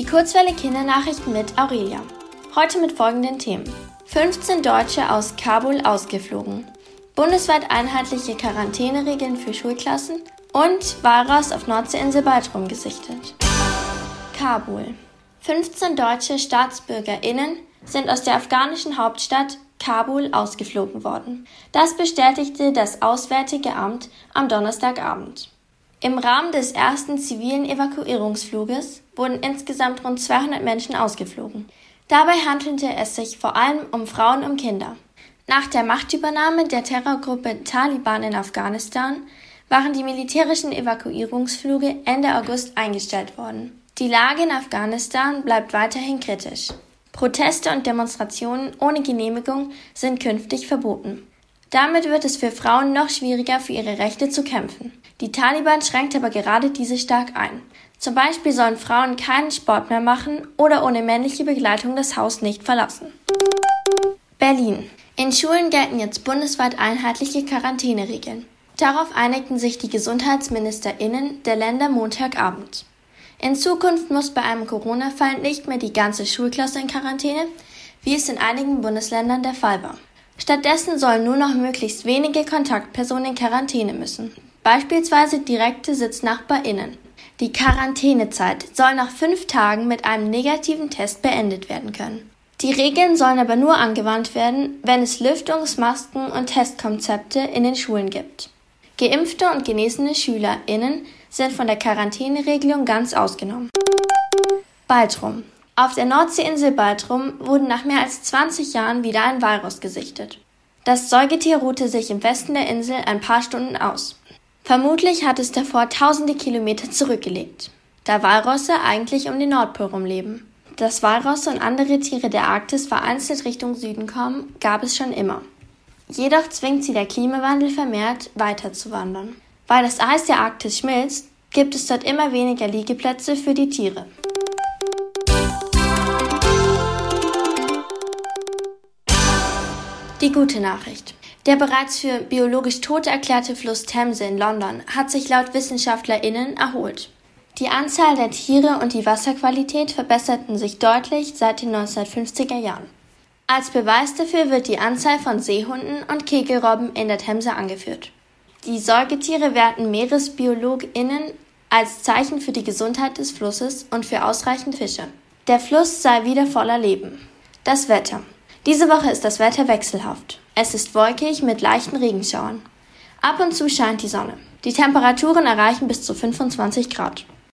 Die Kurzwelle Kindernachrichten mit Aurelia. Heute mit folgenden Themen. 15 Deutsche aus Kabul ausgeflogen. Bundesweit einheitliche Quarantäneregeln für Schulklassen und Walross auf Nordseeinsel Baltrum gesichtet. Kabul. 15 deutsche StaatsbürgerInnen sind aus der afghanischen Hauptstadt Kabul ausgeflogen worden. Das bestätigte das Auswärtige Amt am Donnerstagabend. Im Rahmen des ersten zivilen Evakuierungsfluges wurden insgesamt rund 200 Menschen ausgeflogen. Dabei handelte es sich vor allem um Frauen und Kinder. Nach der Machtübernahme der Terrorgruppe Taliban in Afghanistan waren die militärischen Evakuierungsflüge Ende August eingestellt worden. Die Lage in Afghanistan bleibt weiterhin kritisch. Proteste und Demonstrationen ohne Genehmigung sind künftig verboten. Damit wird es für Frauen noch schwieriger, für ihre Rechte zu kämpfen. Die Taliban schränkt aber gerade diese stark ein. Zum Beispiel sollen Frauen keinen Sport mehr machen oder ohne männliche Begleitung das Haus nicht verlassen. Berlin. In Schulen gelten jetzt bundesweit einheitliche Quarantäneregeln. Darauf einigten sich die Gesundheitsministerinnen der Länder Montagabend. In Zukunft muss bei einem Corona-Fall nicht mehr die ganze Schulklasse in Quarantäne, wie es in einigen Bundesländern der Fall war. Stattdessen sollen nur noch möglichst wenige Kontaktpersonen in Quarantäne müssen, beispielsweise direkte SitznachbarInnen. Die Quarantänezeit soll nach fünf Tagen mit einem negativen Test beendet werden können. Die Regeln sollen aber nur angewandt werden, wenn es Lüftungs-, Masken- und Testkonzepte in den Schulen gibt. Geimpfte und genesene SchülerInnen sind von der Quarantäneregelung ganz ausgenommen. Baltrum. Auf der Nordseeinsel Baltrum wurden nach mehr als 20 Jahren wieder ein Walross gesichtet. Das Säugetier ruhte sich im Westen der Insel ein paar Stunden aus. Vermutlich hat es davor tausende Kilometer zurückgelegt, da Walrosse eigentlich um den Nordpol rumleben. Dass Walrosse und andere Tiere der Arktis vereinzelt Richtung Süden kommen, gab es schon immer. Jedoch zwingt sie der Klimawandel vermehrt, weiterzuwandern. Weil das Eis der Arktis schmilzt, gibt es dort immer weniger Liegeplätze für die Tiere. Die gute Nachricht. Der bereits für biologisch tot erklärte Fluss Themse in London hat sich laut WissenschaftlerInnen erholt. Die Anzahl der Tiere und die Wasserqualität verbesserten sich deutlich seit den 1950er Jahren. Als Beweis dafür wird die Anzahl von Seehunden und Kegelrobben in der Themse angeführt. Die Säugetiere werten MeeresbiologInnen als Zeichen für die Gesundheit des Flusses und für ausreichend Fische. Der Fluss sei wieder voller Leben. Das Wetter. Diese Woche ist das Wetter wechselhaft. Es ist wolkig mit leichten Regenschauern. Ab und zu scheint die Sonne. Die Temperaturen erreichen bis zu 25 Grad.